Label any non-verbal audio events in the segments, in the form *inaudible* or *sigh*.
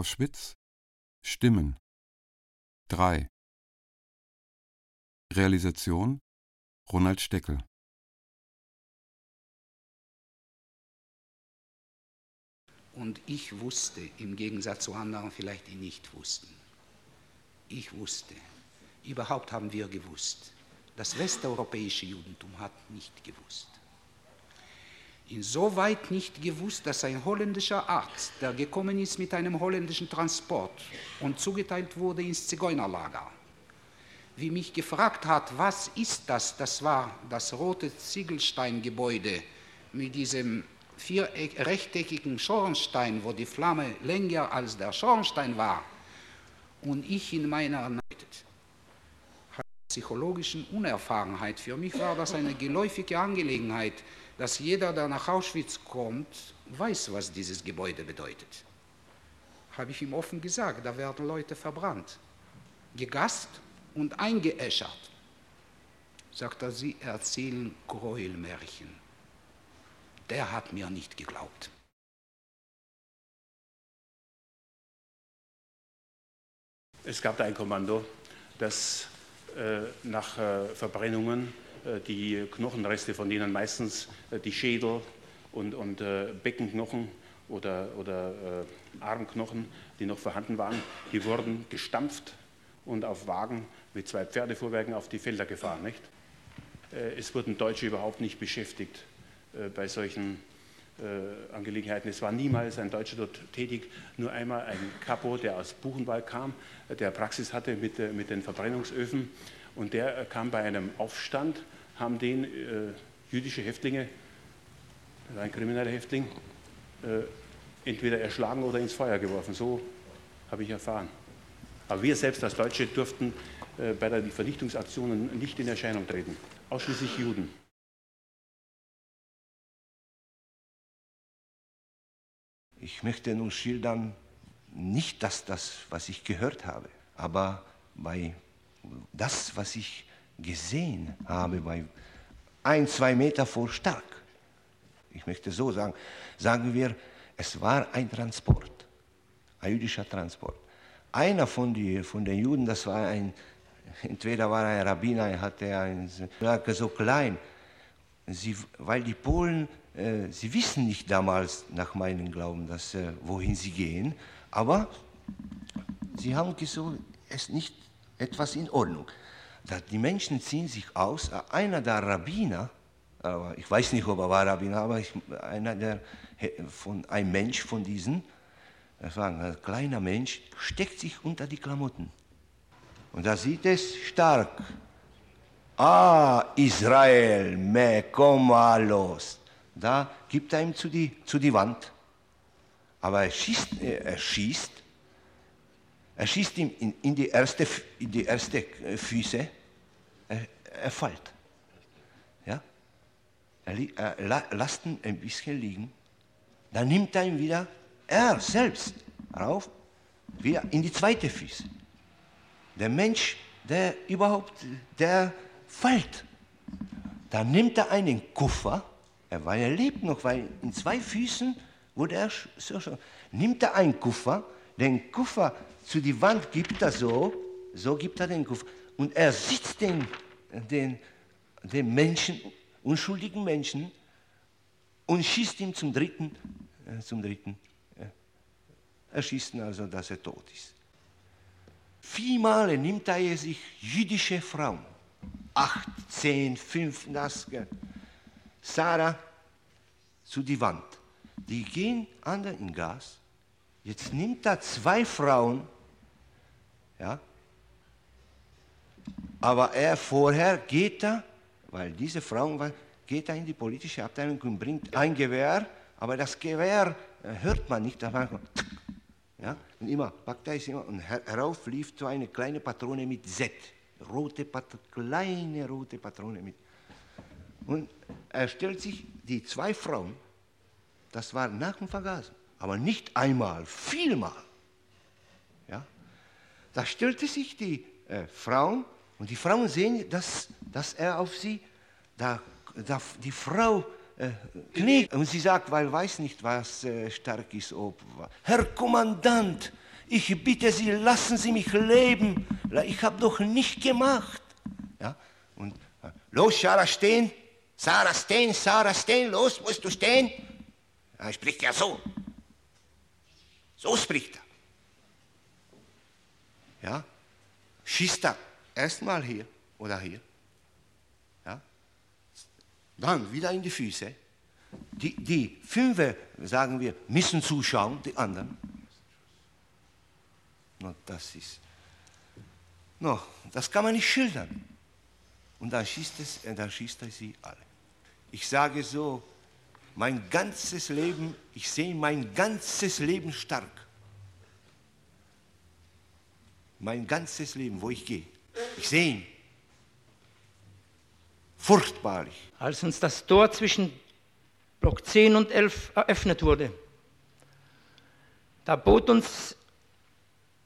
Auschwitz Stimmen 3 Realisation Ronald Steckel Und ich wusste, im Gegensatz zu anderen vielleicht, die nicht wussten. Ich wusste, überhaupt haben wir gewusst. Das westeuropäische Judentum hat nicht gewusst. Insoweit nicht gewusst, dass ein holländischer Arzt, der gekommen ist mit einem holländischen Transport und zugeteilt wurde ins Zigeunerlager, wie mich gefragt hat, was ist das? Das war das rote Ziegelsteingebäude mit diesem viereck, rechteckigen Schornstein, wo die Flamme länger als der Schornstein war. Und ich in meiner psychologischen Unerfahrenheit, für mich war das eine geläufige Angelegenheit, dass jeder, der nach Auschwitz kommt, weiß, was dieses Gebäude bedeutet. Habe ich ihm offen gesagt, da werden Leute verbrannt, gegast und eingeäschert. Sagt er, Sie erzählen Gräuelmärchen. Der hat mir nicht geglaubt. Es gab da ein Kommando, das äh, nach äh, Verbrennungen die Knochenreste, von denen meistens äh, die Schädel und, und äh, Beckenknochen oder, oder äh, Armknochen, die noch vorhanden waren, die wurden gestampft und auf Wagen mit zwei Pferdefuhrwerken auf die Felder gefahren. Nicht? es wurden Deutsche überhaupt nicht beschäftigt bei solchen äh, Angelegenheiten. Es war niemals ein Deutscher dort tätig, nur einmal ein Kapo, der aus Buchenwald kam, der Praxis hatte mit, äh, mit den Verbrennungsöfen und der äh, kam bei einem Aufstand, haben den äh, jüdische Häftlinge, ein krimineller Häftling, äh, entweder erschlagen oder ins Feuer geworfen. So habe ich erfahren. Aber wir selbst als Deutsche durften äh, bei den Vernichtungsaktionen nicht in Erscheinung treten. Ausschließlich Juden. Ich möchte nur schildern, nicht das, das, was ich gehört habe, aber bei das, was ich gesehen habe, bei ein, zwei Meter vor Stark. Ich möchte so sagen, sagen wir, es war ein Transport, ein jüdischer Transport. Einer von, die, von den Juden, das war ein, entweder war ein Rabbiner, er hatte ein, so klein, sie, weil die Polen äh, sie wissen nicht damals, nach meinem Glauben, dass, äh, wohin sie gehen, aber sie haben gesagt, es nicht etwas in Ordnung. Die Menschen ziehen sich aus, einer der Rabbiner, aber ich weiß nicht, ob er war Rabbiner, aber ich, einer der, von, ein Mensch von diesen, war ein kleiner Mensch, steckt sich unter die Klamotten. Und da sieht es stark. Ah, Israel, me, komm mal los da gibt er ihm zu die, zu die Wand. Aber er schießt, er schießt, er schießt ihm in, in, die, erste, in die erste äh, Füße, er, er fällt. Ja? Er, er lasst ihn ein bisschen liegen, dann nimmt er ihn wieder, er selbst, rauf, wieder in die zweite Füße. Der Mensch, der überhaupt, der fällt. Dann nimmt er einen Kuffer, er, weil er lebt noch, weil in zwei Füßen wurde er so schon. Nimmt er einen Kuffer, den Kuffer zu die Wand gibt er so, so gibt er den Kuffer. Und er sitzt den, den, den Menschen, unschuldigen Menschen, und schießt ihn zum dritten, äh, zum dritten. Er schießt ihn also, dass er tot ist. Viermal nimmt er sich jüdische Frauen. Acht, zehn, fünf, das. Sarah zu die Wand. Die gehen alle in Gas. Jetzt nimmt er zwei Frauen, ja, aber er vorher geht er, weil diese Frauen, geht er in die politische Abteilung und bringt ein Gewehr, aber das Gewehr äh, hört man nicht, da ja, und immer packt er es immer und herauf lief so eine kleine Patrone mit Z, rote Pat kleine rote Patrone mit. Und er stellt sich die zwei Frauen, das war nach dem Vergasen, aber nicht einmal, vielmal. Ja? Da stellte sich die äh, Frauen und die Frauen sehen, dass, dass er auf sie, da, da die Frau äh, kniet und sie sagt, weil weiß nicht, was äh, stark ist, ob Herr Kommandant, Ich bitte Sie, lassen Sie mich leben. Ich habe doch nicht gemacht. Ja? Und äh, los, Sarah, stehen. Sarah, stehen, Sarah, stehen. Los, musst du stehen. Er spricht ja so. So spricht er. Ja? Schießt er erstmal hier oder hier. Ja? Dann wieder in die Füße. Die, die Fünfe, sagen wir, müssen zuschauen, die anderen. No, das ist, no, das kann man nicht schildern. Und dann schießt, es, äh, dann schießt er sie alle. Ich sage so, mein ganzes Leben, ich sehe mein ganzes Leben stark. Mein ganzes Leben, wo ich gehe. Ich sehe ihn. Furchtbarlich. Als uns das Tor zwischen Block 10 und 11 eröffnet wurde, da bot, uns,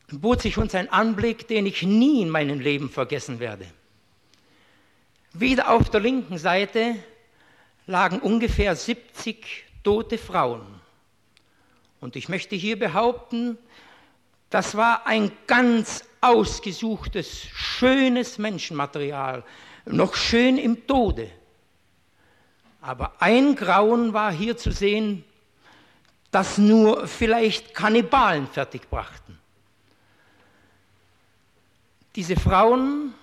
bot sich uns ein Anblick, den ich nie in meinem Leben vergessen werde. Wieder auf der linken Seite lagen ungefähr 70 tote Frauen. Und ich möchte hier behaupten, das war ein ganz ausgesuchtes, schönes Menschenmaterial, noch schön im Tode. Aber ein Grauen war hier zu sehen, das nur vielleicht Kannibalen fertigbrachten. Diese Frauen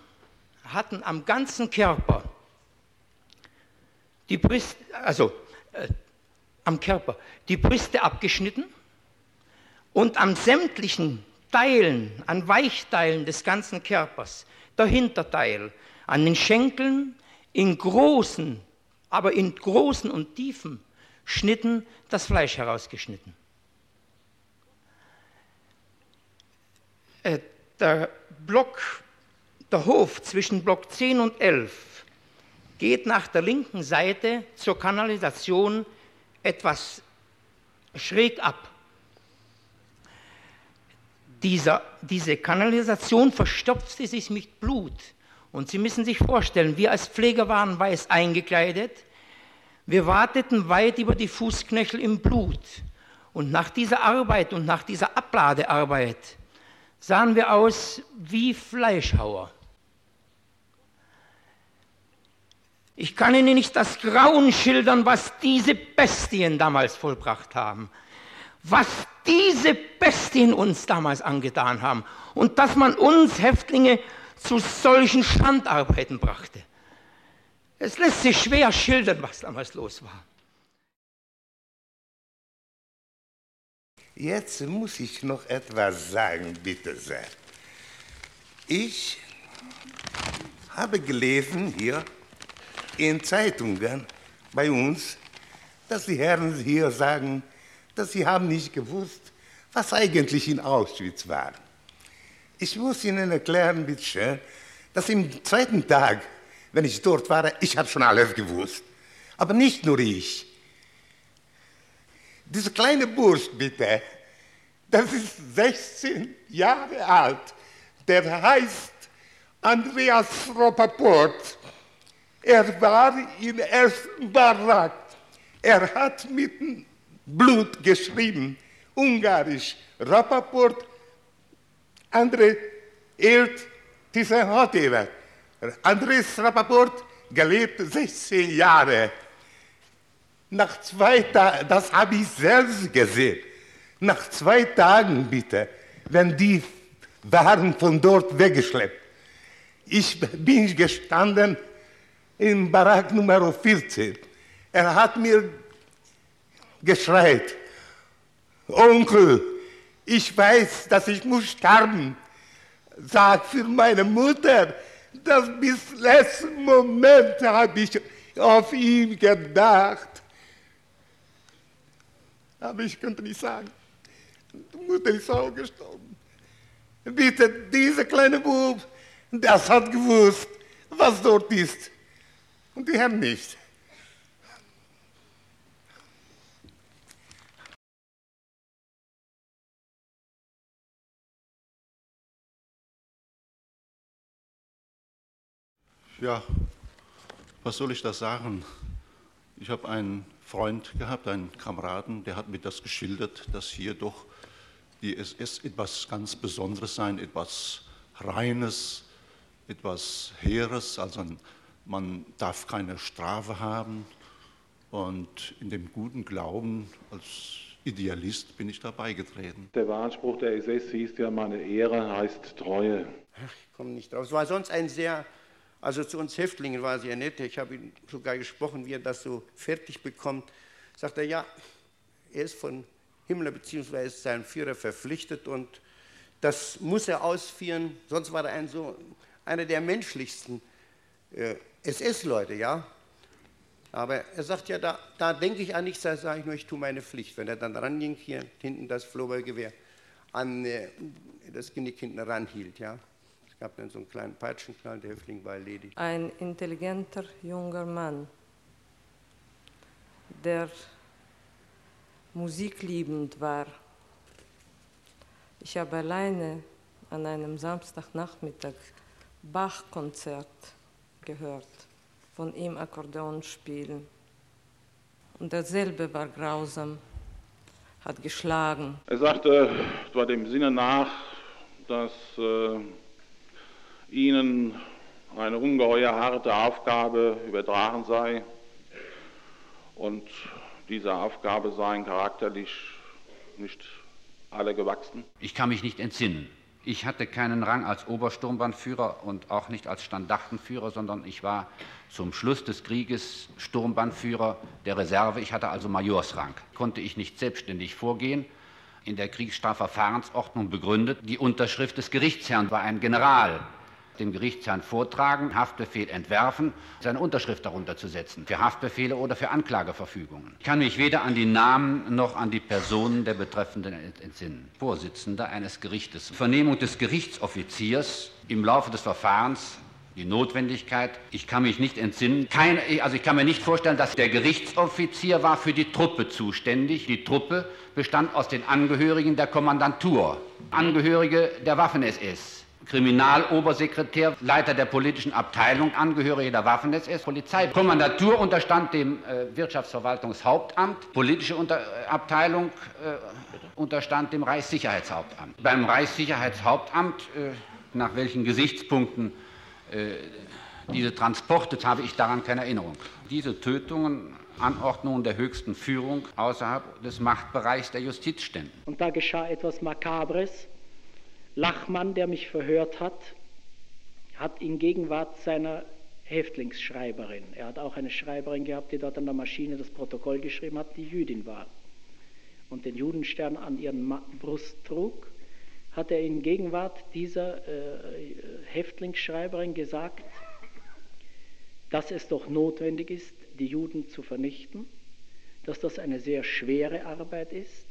hatten am ganzen Körper die Brüste, also äh, am Körper, die Brüste abgeschnitten und am sämtlichen Teilen, an Weichteilen des ganzen Körpers, der Hinterteil, an den Schenkeln in großen, aber in großen und tiefen Schnitten das Fleisch herausgeschnitten. Äh, der Block, der Hof zwischen Block 10 und 11 geht nach der linken Seite zur Kanalisation etwas schräg ab. Dieser, diese Kanalisation verstopfte sich mit Blut. Und Sie müssen sich vorstellen, wir als Pfleger waren weiß eingekleidet. Wir warteten weit über die Fußknöchel im Blut. Und nach dieser Arbeit und nach dieser Abladearbeit sahen wir aus wie Fleischhauer. Ich kann Ihnen nicht das Grauen schildern, was diese Bestien damals vollbracht haben. Was diese Bestien uns damals angetan haben. Und dass man uns Häftlinge zu solchen Schandarbeiten brachte. Es lässt sich schwer schildern, was damals los war. Jetzt muss ich noch etwas sagen, bitte sehr. Ich habe gelesen hier in Zeitungen bei uns, dass die Herren hier sagen, dass sie haben nicht gewusst, was eigentlich in Auschwitz war. Ich muss Ihnen erklären, bitte schön, dass im zweiten Tag, wenn ich dort war, ich habe schon alles gewusst. Aber nicht nur ich. Diese kleine Bursch, bitte, das ist 16 Jahre alt. Der heißt Andreas Rappaport. Er war im ersten Barack. Er hat mit Blut geschrieben, ungarisch. Rappaport, André Ert, dieser Hotever. Andres Rappaport gelebt 16 Jahre. Nach zwei Tagen, das habe ich selbst gesehen, nach zwei Tagen bitte, wenn die waren von dort weggeschleppt. Ich bin gestanden in Barack Nummer 14. Er hat mir geschreit, Onkel, ich weiß, dass ich muss sterben. Sag für meine Mutter, dass bis letzten Moment habe ich auf ihn gedacht. Aber ich könnte nicht sagen, die Mutter ist auch gestorben. Bitte, dieser kleine Bub, das hat gewusst, was dort ist. Und die haben nicht. Ja, was soll ich da sagen? Ich habe einen Freund gehabt, einen Kameraden, der hat mir das geschildert, dass hier doch die SS etwas ganz Besonderes sein, etwas Reines, etwas Heeres, also man darf keine Strafe haben. Und in dem guten Glauben als Idealist bin ich dabei getreten. Der Wahlspruch der SS hieß ja, meine Ehre heißt Treue. Ach, ich komme nicht drauf. Es war sonst ein sehr, also zu uns Häftlingen war sehr nett. Ich habe ihn sogar gesprochen, wie er das so fertig bekommt. Sagt er, ja, er ist von Himmler bzw. seinem Führer verpflichtet und das muss er ausführen. Sonst war er ein so, einer der menschlichsten äh, SS-Leute, ja. Aber er sagt ja, da, da denke ich an nichts, da sage ich nur, ich tue meine Pflicht. Wenn er dann ranging, hier hinten das Flohballgewehr an äh, das Genick hinten ranhielt, ja. Es gab dann so einen kleinen Peitschenknall, der Häftling war erledigt. Ein intelligenter junger Mann, der musikliebend war. Ich habe alleine an einem Samstagnachmittag Bach-Konzert gehört, von ihm Akkordeon spielen. Und derselbe war grausam, hat geschlagen. Er sagte, es war dem Sinne nach, dass äh, ihnen eine ungeheuer harte Aufgabe übertragen sei und dieser Aufgabe seien charakterlich nicht alle gewachsen. Ich kann mich nicht entsinnen. Ich hatte keinen Rang als Obersturmbannführer und auch nicht als Standartenführer, sondern ich war zum Schluss des Krieges Sturmbannführer der Reserve. Ich hatte also Majorsrang. Konnte ich nicht selbstständig vorgehen. In der Kriegsstrafverfahrensordnung begründet. Die Unterschrift des Gerichtsherrn war ein General, dem Gerichtsherrn vortragen, Haftbefehl entwerfen, seine Unterschrift darunter zu setzen, für Haftbefehle oder für Anklageverfügungen. Ich kann mich weder an die Namen noch an die Personen der Betreffenden entsinnen. Vorsitzender eines Gerichtes. Vernehmung des Gerichtsoffiziers im Laufe des Verfahrens die Notwendigkeit. Ich kann mich nicht entsinnen. Keine, also ich kann mir nicht vorstellen, dass der Gerichtsoffizier war für die Truppe zuständig. Die Truppe bestand aus den Angehörigen der Kommandantur, Angehörige der Waffen-SS. Kriminalobersekretär, Leiter der politischen Abteilung, Angehörige der Waffen-SS, Polizei. Kommandatur unterstand dem äh, Wirtschaftsverwaltungshauptamt, politische Unter äh, Abteilung äh, unterstand dem Reichssicherheitshauptamt. Beim Reichssicherheitshauptamt, äh, nach welchen Gesichtspunkten äh, diese Transporte, habe ich daran keine Erinnerung. Diese Tötungen Anordnungen der höchsten Führung außerhalb des Machtbereichs der Justiz ständen. Und da geschah etwas Makabres. Lachmann, der mich verhört hat, hat in Gegenwart seiner Häftlingsschreiberin, er hat auch eine Schreiberin gehabt, die dort an der Maschine das Protokoll geschrieben hat, die Jüdin war und den Judenstern an ihren Brust trug, hat er in Gegenwart dieser äh, Häftlingsschreiberin gesagt, dass es doch notwendig ist, die Juden zu vernichten, dass das eine sehr schwere Arbeit ist,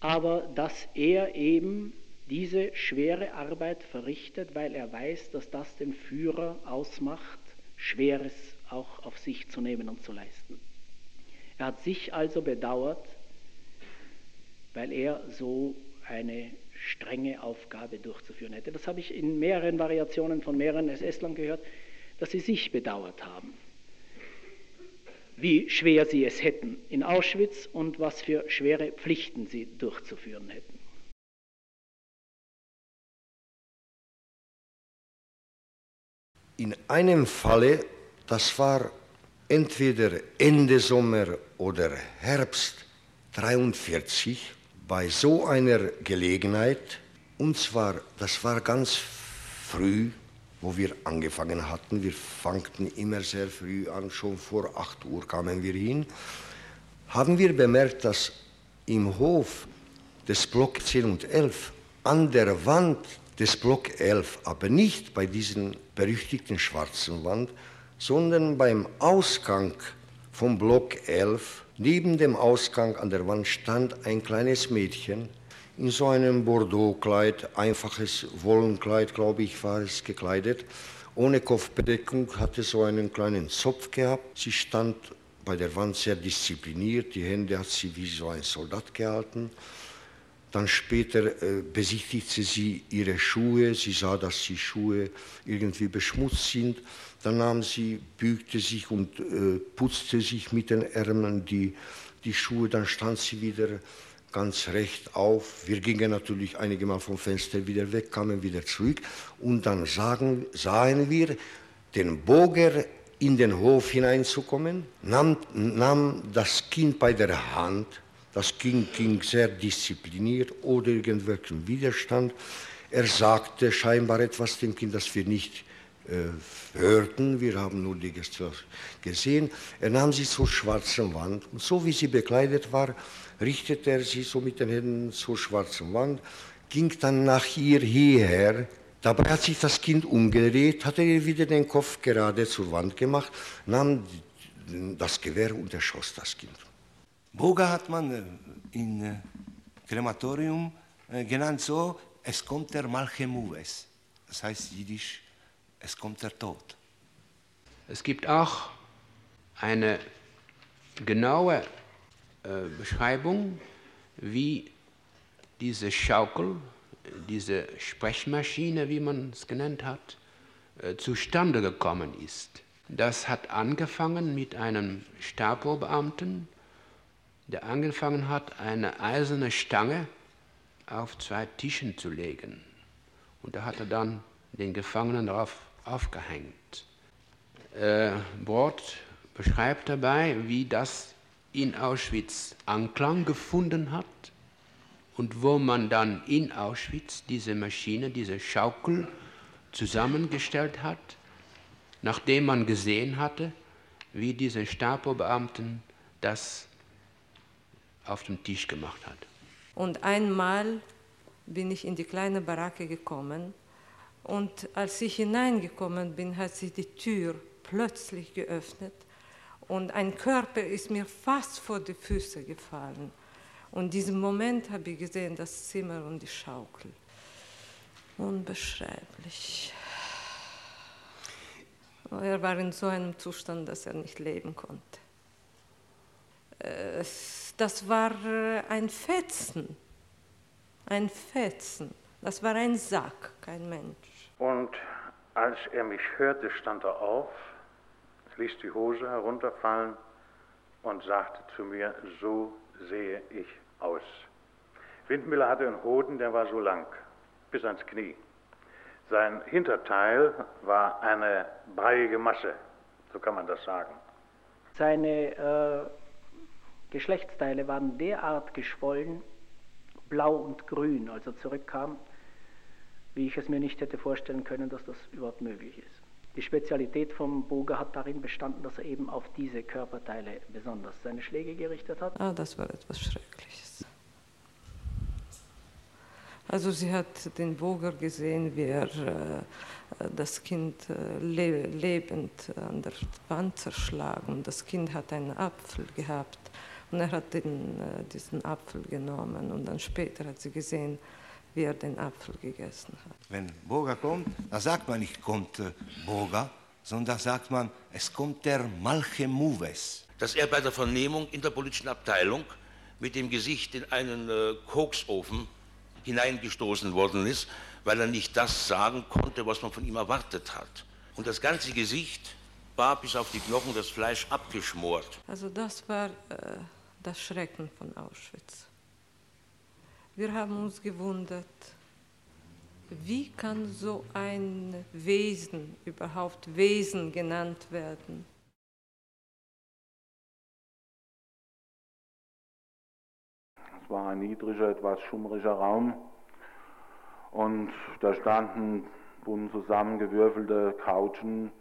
aber dass er eben diese schwere Arbeit verrichtet, weil er weiß, dass das den Führer ausmacht, Schweres auch auf sich zu nehmen und zu leisten. Er hat sich also bedauert, weil er so eine strenge Aufgabe durchzuführen hätte. Das habe ich in mehreren Variationen von mehreren SS-Lern gehört, dass sie sich bedauert haben, wie schwer sie es hätten in Auschwitz und was für schwere Pflichten sie durchzuführen hätten. In einem Falle, das war entweder Ende Sommer oder Herbst 43, bei so einer Gelegenheit, und zwar, das war ganz früh, wo wir angefangen hatten, wir fangten immer sehr früh an, schon vor 8 Uhr kamen wir hin, haben wir bemerkt, dass im Hof des Block 10 und 11 an der Wand des Block 11, aber nicht bei diesen berüchtigten schwarzen Wand, sondern beim Ausgang vom Block 11, neben dem Ausgang an der Wand stand ein kleines Mädchen in so einem Bordeauxkleid, einfaches Wollenkleid, glaube ich, war es gekleidet, ohne Kopfbedeckung, hatte so einen kleinen Zopf gehabt. Sie stand bei der Wand sehr diszipliniert, die Hände hat sie wie so ein Soldat gehalten dann später äh, besichtigte sie ihre Schuhe, sie sah, dass die Schuhe irgendwie beschmutzt sind. Dann nahm sie, bügte sich und äh, putzte sich mit den Ärmeln die, die Schuhe. Dann stand sie wieder ganz recht auf. Wir gingen natürlich einige Mal vom Fenster wieder weg, kamen wieder zurück und dann sagen, sahen wir den Boger in den Hof hineinzukommen, nahm, nahm das Kind bei der Hand, das Kind ging sehr diszipliniert oder irgendwelchen Widerstand. Er sagte scheinbar etwas dem Kind, das wir nicht äh, hörten, wir haben nur die gesehen. Er nahm sie zur schwarzen Wand und so wie sie bekleidet war, richtete er sie so mit den Händen zur schwarzen Wand, ging dann nach ihr hierher. Dabei hat sich das Kind umgedreht, hatte er wieder den Kopf gerade zur Wand gemacht, nahm das Gewehr und erschoss das Kind. Boga hat man äh, im äh, Krematorium genannt so, es kommt der Malchemuves. Das heißt jiddisch, es kommt der Tod. Es gibt auch eine genaue äh, Beschreibung, wie diese Schaukel, diese Sprechmaschine, wie man es genannt hat, äh, zustande gekommen ist. Das hat angefangen mit einem Stapo-Beamten, der angefangen hat, eine eiserne Stange auf zwei Tischen zu legen. Und da hat er dann den Gefangenen darauf aufgehängt. Äh, Bord beschreibt dabei, wie das in Auschwitz Anklang gefunden hat und wo man dann in Auschwitz diese Maschine, diese Schaukel zusammengestellt hat, nachdem man gesehen hatte, wie diese Stapo-Beamten das auf dem Tisch gemacht hat. Und einmal bin ich in die kleine Baracke gekommen und als ich hineingekommen bin, hat sich die Tür plötzlich geöffnet und ein Körper ist mir fast vor die Füße gefallen. Und in diesem Moment habe ich gesehen das Zimmer und die Schaukel. Unbeschreiblich. Er war in so einem Zustand, dass er nicht leben konnte. Das war ein Fetzen, ein Fetzen. Das war ein Sack, kein Mensch. Und als er mich hörte, stand er auf, ließ die Hose herunterfallen und sagte zu mir, so sehe ich aus. Windmüller hatte einen Hoden, der war so lang, bis ans Knie. Sein Hinterteil war eine breiige Masse, so kann man das sagen. Seine äh, Geschlechtsteile waren derart geschwollen, blau und grün, als er zurückkam, wie ich es mir nicht hätte vorstellen können, dass das überhaupt möglich ist. Die Spezialität vom Boger hat darin bestanden, dass er eben auf diese Körperteile besonders seine Schläge gerichtet hat. Ah, das war etwas Schreckliches. Also sie hat den Boger gesehen, wie er äh, das Kind äh, le lebend an der Wand zerschlagen. Das Kind hat einen Apfel gehabt und er hat den, äh, diesen Apfel genommen und dann später hat sie gesehen, wie er den Apfel gegessen hat. Wenn Boga kommt, dann sagt man nicht, kommt äh, Boga, sondern sagt man, es kommt der Malche Moves. Dass er bei der Vernehmung in der politischen Abteilung mit dem Gesicht in einen äh, Koksofen hineingestoßen worden ist, weil er nicht das sagen konnte, was man von ihm erwartet hat. Und das ganze Gesicht war bis auf die Knochen das Fleisch abgeschmort. Also das war äh, das Schrecken von Auschwitz. Wir haben uns gewundert, wie kann so ein Wesen überhaupt Wesen genannt werden? Es war ein niedriger, etwas schummriger Raum und da standen bunt zusammengewürfelte Couchen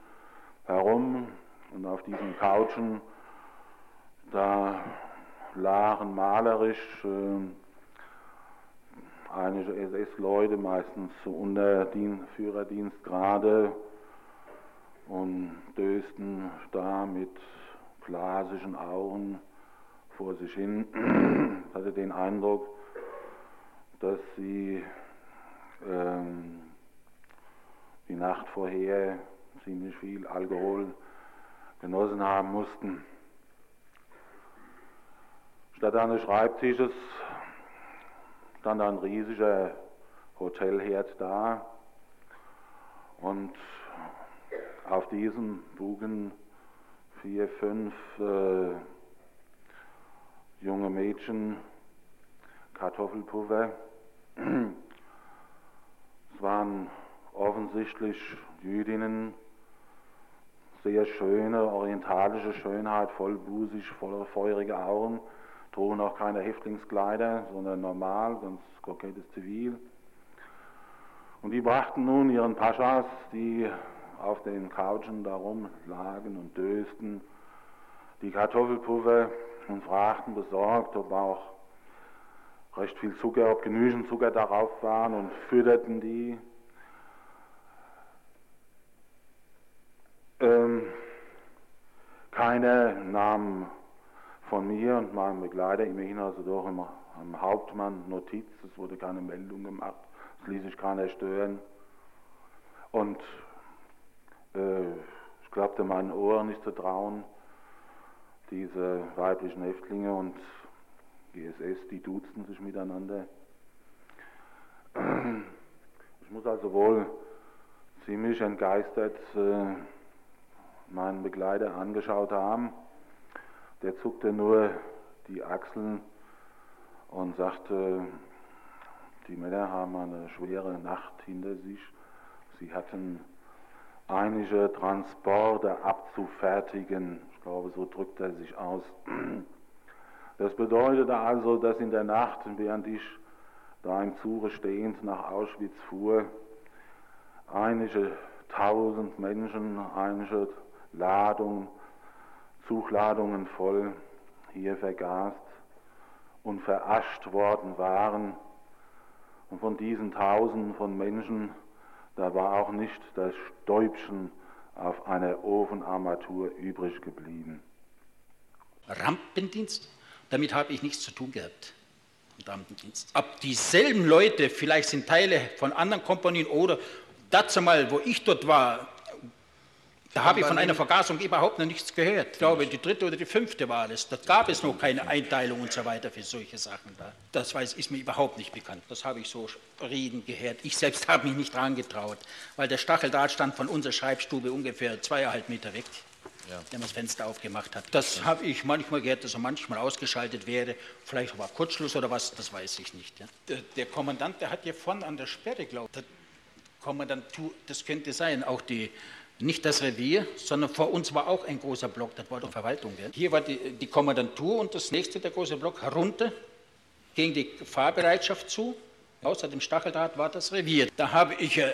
herum und auf diesen Couchen da lagen malerisch äh, einige SS-Leute, meistens unter Führerdienstgrade und dösten da mit glasischen Augen vor sich hin. Ich *clears throat* hatte den Eindruck, dass sie ähm, die Nacht vorher ziemlich viel Alkohol genossen haben mussten. Statt eines Schreibtisches stand ein riesiger Hotelherd da. Und auf diesem bugen vier, fünf äh, junge Mädchen Kartoffelpuffer. Es waren offensichtlich Jüdinnen, sehr schöne orientalische Schönheit, vollbusig, voller feurige Augen, trugen auch keine Häftlingskleider, sondern normal, ganz kokettes Zivil. Und die brachten nun ihren Paschas, die auf den Couchen darum lagen und dösten, die Kartoffelpuffer und fragten besorgt, ob auch recht viel Zucker, ob genügend Zucker darauf waren und fütterten die. Ähm, keiner nahm von mir und meinem Begleiter immerhin also doch im, am Hauptmann Notiz, es wurde keine Meldung gemacht, es ließ sich keiner stören. Und äh, ich glaubte meinen Ohren nicht zu trauen, diese weiblichen Häftlinge und die SS, die duzten sich miteinander. Ich muss also wohl ziemlich entgeistert äh, meinen Begleiter angeschaut haben. Der zuckte nur die Achseln und sagte, die Männer haben eine schwere Nacht hinter sich. Sie hatten einige Transporte abzufertigen. Ich glaube, so drückt er sich aus. Das bedeutete also, dass in der Nacht, während ich da im Zuge stehend nach Auschwitz fuhr, einige tausend Menschen, einige Ladungen, Zugladungen voll hier vergast und verascht worden waren. Und von diesen Tausenden von Menschen, da war auch nicht das Stäubchen auf einer Ofenarmatur übrig geblieben. Rampendienst? Damit habe ich nichts zu tun gehabt. Ob dieselben Leute, vielleicht sind Teile von anderen Komponien oder dazu mal, wo ich dort war, da habe ich von einer Vergasung überhaupt noch nichts gehört. Ich glaube, die dritte oder die fünfte war es. Da gab es noch keine Einteilung und so weiter für solche Sachen. Da. Das weiß, ist mir überhaupt nicht bekannt. Das habe ich so reden gehört. Ich selbst habe mich nicht dran getraut, weil der Stacheldraht stand von unserer Schreibstube ungefähr zweieinhalb Meter weg. Ja. wenn man das Fenster aufgemacht hat. Das ja. habe ich manchmal gehört, dass er manchmal ausgeschaltet wäre. Vielleicht war Kurzschluss oder was, das weiß ich nicht. Ja. Der, der, Kommandant, der hat hier vorne an der Sperre, glaube ich, Kommandant, das könnte sein, auch die nicht das Revier, sondern vor uns war auch ein großer Block, das wollte Verwaltung werden. Hier war die, die Kommandantur und das nächste, der große Block, herunter, gegen die Fahrbereitschaft zu. Außer dem Stacheldraht war das Revier. Da habe ich äh,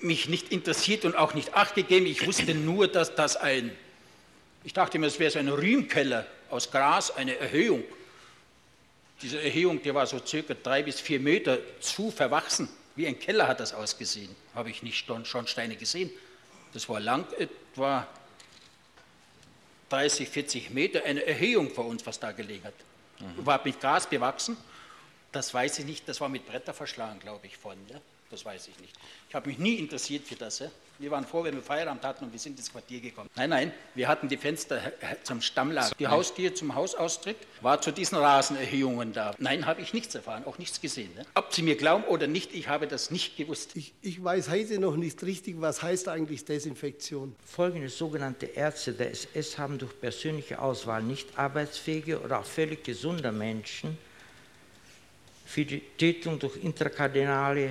mich nicht interessiert und auch nicht acht gegeben. Ich wusste nur, dass das ein, ich dachte mir, es wäre so ein Rühmkeller aus Gras, eine Erhöhung. Diese Erhöhung, die war so circa drei bis vier Meter zu verwachsen. Wie ein Keller hat das ausgesehen. Habe ich nicht schon Steine gesehen. Das war lang etwa 30, 40 Meter, eine Erhöhung vor uns, was da gelegen hat. Mhm. War mit Gras bewachsen. Das weiß ich nicht, das war mit Bretter verschlagen, glaube ich, von. Ja? Das weiß ich nicht. Ich habe mich nie interessiert für das. Ja? Wir waren froh, wenn wir Feierabend hatten und wir sind ins Quartier gekommen. Nein, nein, wir hatten die Fenster zum Stammlager. Die Haustür zum Hausaustritt war zu diesen Rasenerhöhungen da. Nein, habe ich nichts erfahren, auch nichts gesehen. Ne? Ob Sie mir glauben oder nicht, ich habe das nicht gewusst. Ich, ich weiß heute noch nicht richtig, was heißt eigentlich Desinfektion. Folgende sogenannte Ärzte der SS haben durch persönliche Auswahl nicht arbeitsfähige oder auch völlig gesunder Menschen für die Tötung durch intrakardinale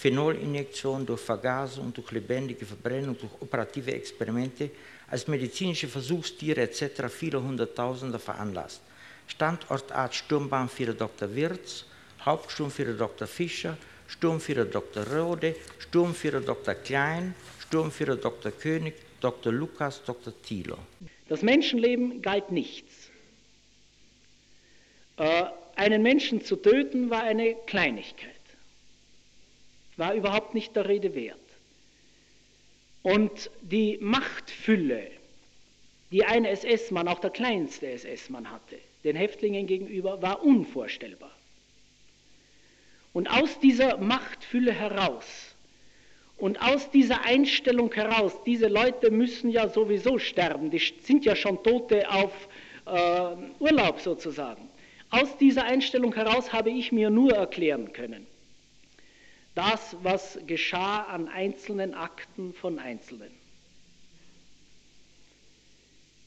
Phenolinjektion durch Vergasung, durch lebendige Verbrennung, durch operative Experimente als medizinische Versuchstiere etc. viele Hunderttausende veranlasst. Standortarzt Sturmbahnführer Dr. Wirz, Hauptsturmführer Dr. Fischer, Sturmführer Dr. Rode, Sturmführer Dr. Klein, Sturmführer Dr. König, Dr. Lukas, Dr. Thilo. Das Menschenleben galt nichts. Äh, einen Menschen zu töten war eine Kleinigkeit war überhaupt nicht der Rede wert. Und die Machtfülle, die ein SS-Mann, auch der kleinste SS-Mann hatte, den Häftlingen gegenüber, war unvorstellbar. Und aus dieser Machtfülle heraus und aus dieser Einstellung heraus, diese Leute müssen ja sowieso sterben, die sind ja schon Tote auf äh, Urlaub sozusagen. Aus dieser Einstellung heraus habe ich mir nur erklären können, das, was geschah an einzelnen Akten von Einzelnen.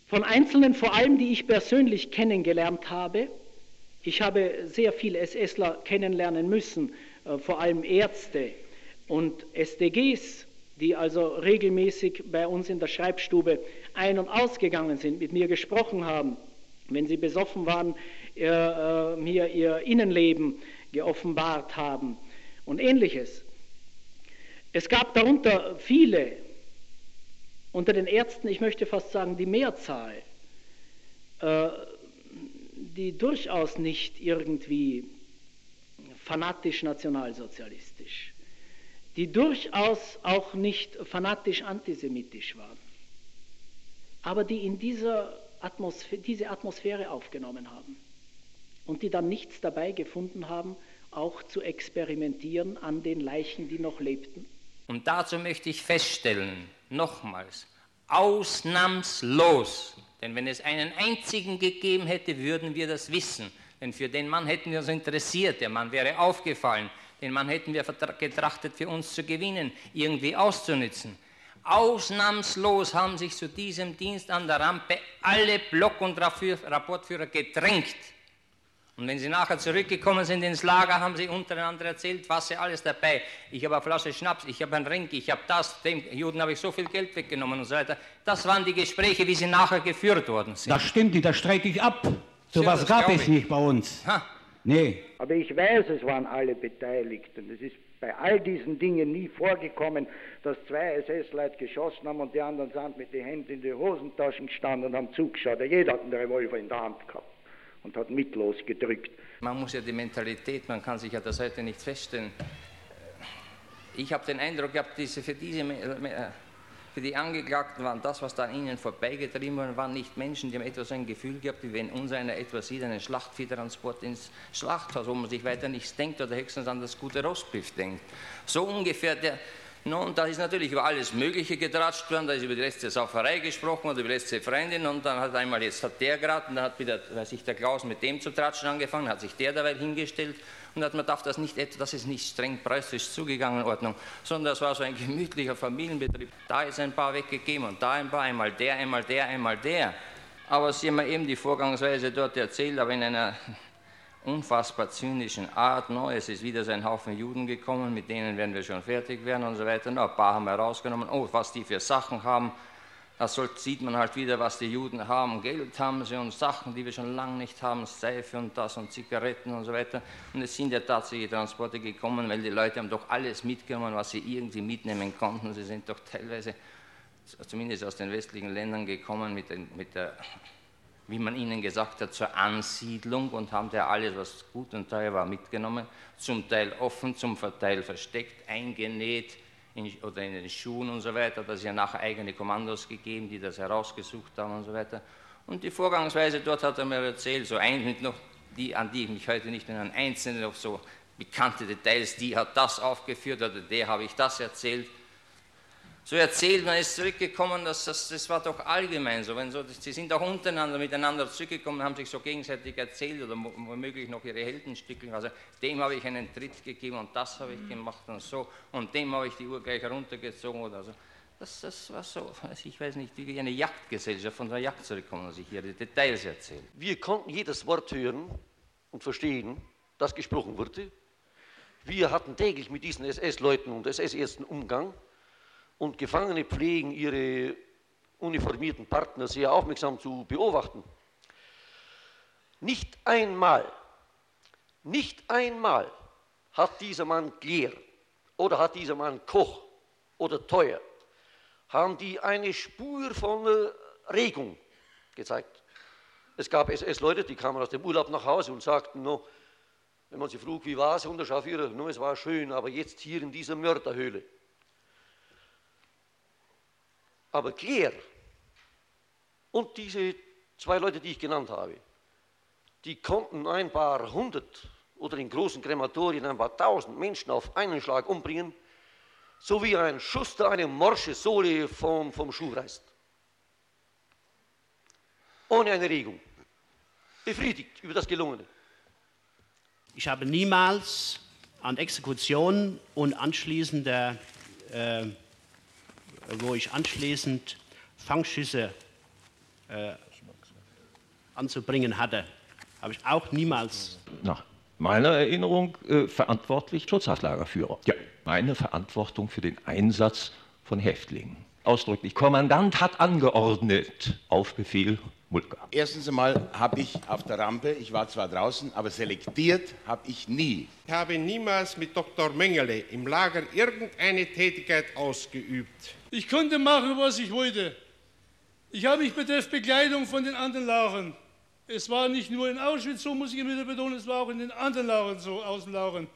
Von Einzelnen vor allem, die ich persönlich kennengelernt habe, Ich habe sehr viele SSler kennenlernen müssen, äh, vor allem Ärzte und SDGs, die also regelmäßig bei uns in der Schreibstube ein- und ausgegangen sind, mit mir gesprochen haben, wenn sie besoffen waren, äh, mir ihr Innenleben geoffenbart haben und ähnliches. Es gab darunter viele, unter den Ärzten, ich möchte fast sagen die Mehrzahl, äh, die durchaus nicht irgendwie fanatisch nationalsozialistisch, die durchaus auch nicht fanatisch antisemitisch waren, aber die in dieser Atmosphäre, diese Atmosphäre aufgenommen haben und die dann nichts dabei gefunden haben, auch zu experimentieren an den Leichen, die noch lebten. Und dazu möchte ich feststellen, nochmals, ausnahmslos, denn wenn es einen einzigen gegeben hätte, würden wir das wissen, denn für den Mann hätten wir uns interessiert, der Mann wäre aufgefallen, den Mann hätten wir getrachtet, für uns zu gewinnen, irgendwie auszunützen. Ausnahmslos haben sich zu diesem Dienst an der Rampe alle Block- und Rapportführer gedrängt. Und wenn sie nachher zurückgekommen sind ins Lager, haben sie untereinander erzählt, was sie alles dabei. Ich habe eine Flasche Schnaps, ich habe einen Ring, ich habe das, dem Juden habe ich so viel Geld weggenommen und so weiter. Das waren die Gespräche, wie sie nachher geführt worden sind. Das stimmt nicht, das streite ich ab. So Ja, was gab es ich. nicht bei uns. Ha. Nee. Aber ich weiß, es waren alle beteiligt. Und es ist bei all diesen Dingen nie vorgekommen, dass zwei SS-Leute geschossen haben und die anderen sind mit den Händen in die Hosentaschen gestanden und haben zugeschaut. Jeder hat einen Revolver in der Hand gehabt und hat mitlos gedrückt. Man muss ja die Mentalität, man kann sich ja das heute nicht feststellen. Ich habe den Eindruck gehabt, diese, für, diese, für die Angeklagten waren das, was da an ihnen vorbeigetrieben wurde, waren nicht Menschen, die haben etwas ein Gefühl gehabt, wie wenn uns einer etwas sieht, einen Schlachtviehtransport ins Schlachthaus, wo man sich weiter nichts denkt oder höchstens an das gute Rostbiff denkt. So ungefähr der. No, und da ist natürlich über alles Mögliche getratscht worden, da ist über die letzte Sauferei gesprochen oder über die letzte Freundin und dann hat einmal, jetzt hat der gerade und dann hat wieder, weiß ich, der Klaus mit dem zu tratschen angefangen, hat sich der dabei hingestellt und hat man darf das nicht, etwa- das ist nicht streng preußisch zugegangen Ordnung, sondern das war so ein gemütlicher Familienbetrieb. Da ist ein paar weggegeben und da ein paar, einmal der, einmal der, einmal der. Aber Sie haben mir eben die Vorgangsweise dort erzählt, aber in einer unfassbar zynischen Art. No, es ist wieder so ein Haufen Juden gekommen, mit denen werden wir schon fertig werden und so weiter. No, ein paar haben wir rausgenommen. Oh, was die für Sachen haben. Da sieht man halt wieder, was die Juden haben. Geld haben sie und Sachen, die wir schon lange nicht haben, Seife und das und Zigaretten und so weiter. Und es sind ja tatsächlich Transporte gekommen, weil die Leute haben doch alles mitgenommen, was sie irgendwie mitnehmen konnten. Sie sind doch teilweise, zumindest aus den westlichen Ländern, gekommen mit, den, mit der wie man ihnen gesagt hat, zur Ansiedlung und haben da alles, was gut und teuer war, mitgenommen. Zum Teil offen, zum Teil versteckt, eingenäht in, oder in den Schuhen und so weiter. Das ja nachher eigene Kommandos gegeben, die das herausgesucht haben und so weiter. Und die Vorgangsweise dort hat er mir erzählt, so ein noch die, an die ich mich heute nicht an einzelne noch so bekannte Details, die hat das aufgeführt oder der habe ich das erzählt. So erzählt, man ist zurückgekommen, dass das, das war doch allgemein so. Wenn so. Sie sind auch untereinander miteinander zurückgekommen, haben sich so gegenseitig erzählt oder womöglich noch ihre Heldenstücke. Also dem habe ich einen Tritt gegeben und das habe ich gemacht und so. Und dem habe ich die Uhr gleich runtergezogen oder so. Das, das war so, *laughs* also ich weiß nicht, wie eine Jagdgesellschaft von der Jagd zurückkommen und sich ihre Details erzählt. Wir konnten jedes Wort hören und verstehen, das gesprochen wurde. Wir hatten täglich mit diesen SS-Leuten und SS-Ärzten Umgang und Gefangene pflegen ihre uniformierten Partner sehr aufmerksam zu beobachten. Nicht einmal, nicht einmal hat dieser Mann Gleer oder hat dieser Mann Koch oder Teuer, haben die eine Spur von äh, Regung gezeigt. Es gab SS-Leute, die kamen aus dem Urlaub nach Hause und sagten, no, wenn man sie frug, wie war es, Unterscharführer, no, es war schön, aber jetzt hier in dieser Mörderhöhle. Aber Claire und diese zwei Leute, die ich genannt habe, die konnten ein paar hundert oder in großen Krematorien ein paar tausend Menschen auf einen Schlag umbringen, so wie ein Schuster eine morsche Sohle vom, vom Schuh reißt. Ohne eine Regung. Befriedigt über das Gelungene. Ich habe niemals an Exekutionen und anschließender, äh, wo ich anschließend Fangschüsse äh, anzubringen hatte, habe ich auch niemals. Nach meiner Erinnerung äh, verantwortlich Schutzhaftlagerführer. Ja, meine Verantwortung für den Einsatz von Häftlingen. Ausdrücklich, Kommandant hat angeordnet, auf Befehl Mulka. Erstens einmal habe ich auf der Rampe, ich war zwar draußen, aber selektiert habe ich nie. Ich habe niemals mit Dr. Mengele im Lager irgendeine Tätigkeit ausgeübt. Ich konnte machen, was ich wollte. Ich habe mich betreffend Bekleidung von den anderen Lagern. Es war nicht nur in Auschwitz so, muss ich immer wieder betonen, es war auch in den anderen Lagern so, Außenlagern.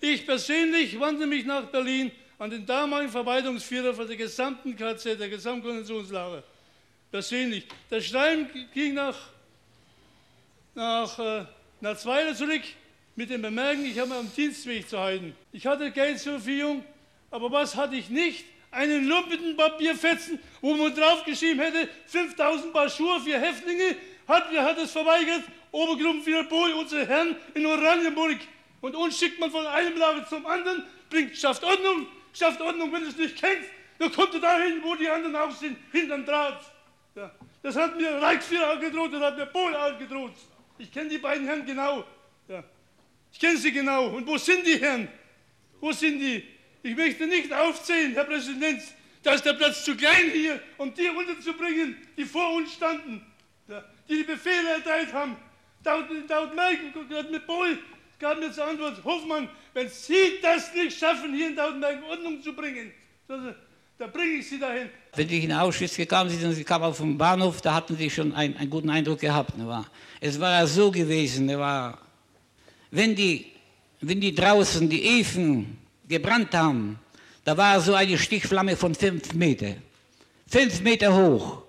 Ich persönlich wandte mich nach Berlin an den damaligen Verwaltungsführer für die gesamten KZ, der Gesamtkonzentrationslager persönlich. Das Schreiben ging nach, nach, äh, nach Zweiler zurück mit dem Bemerken, ich habe am Dienstweg zu halten. Ich hatte Geld zur Verfügung, aber was hatte ich nicht? Einen lumpigen Papierfetzen, wo man draufgeschrieben hätte, 5000 Paar Schuhe für Häftlinge, hat, hat es verweigert? Obergruppenführer Bohl, unsere Herren in Oranienburg. Und uns schickt man von einem Lager zum anderen, bringt, schafft Ordnung, schafft Ordnung, wenn du es nicht kennst, dann kommt er dahin, wo die anderen auch sind, hinterm Draht. Ja, das hat mir Reichsführer angedroht und hat mir Pohl angedroht. Ich kenne die beiden Herren genau. Ja. Ich kenne sie genau. Und wo sind die Herren? Wo sind die? Ich möchte nicht aufzählen, Herr Präsident, da ist der Platz zu klein hier, um die unterzubringen, die vor uns standen, ja, die die Befehle erteilt haben. Daut, Daut Merken hat mit Pohl gab mir zur Antwort, Hofmann, wenn Sie das nicht schaffen, hier in Dautenberg Ordnung zu bringen, da bringe ich Sie dahin. Wenn Sie in Auschwitz gekommen sind und Sie kamen auf den Bahnhof, da hatten Sie schon einen, einen guten Eindruck gehabt. Ne, war. Es war ja so gewesen, ne, war, wenn, die, wenn die draußen die Efen gebrannt haben, da war so eine Stichflamme von fünf Meter. Fünf Meter hoch.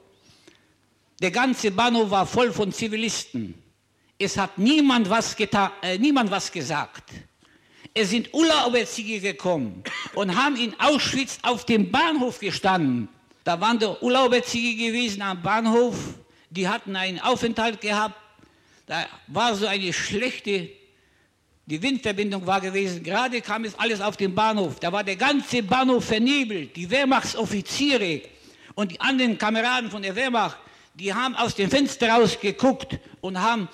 Der ganze Bahnhof war voll von Zivilisten. Es hat niemand was, getan, äh, niemand was gesagt. Es sind Urlauberzieher gekommen und haben in Auschwitz auf dem Bahnhof gestanden. Da waren der Urlauberzieher gewesen am Bahnhof, die hatten einen Aufenthalt gehabt. Da war so eine schlechte, die Windverbindung war gewesen. Gerade kam es alles auf den Bahnhof. Da war der ganze Bahnhof vernebelt. Die Wehrmachtsoffiziere und die anderen Kameraden von der Wehrmacht, die haben aus dem Fenster rausgeguckt und haben,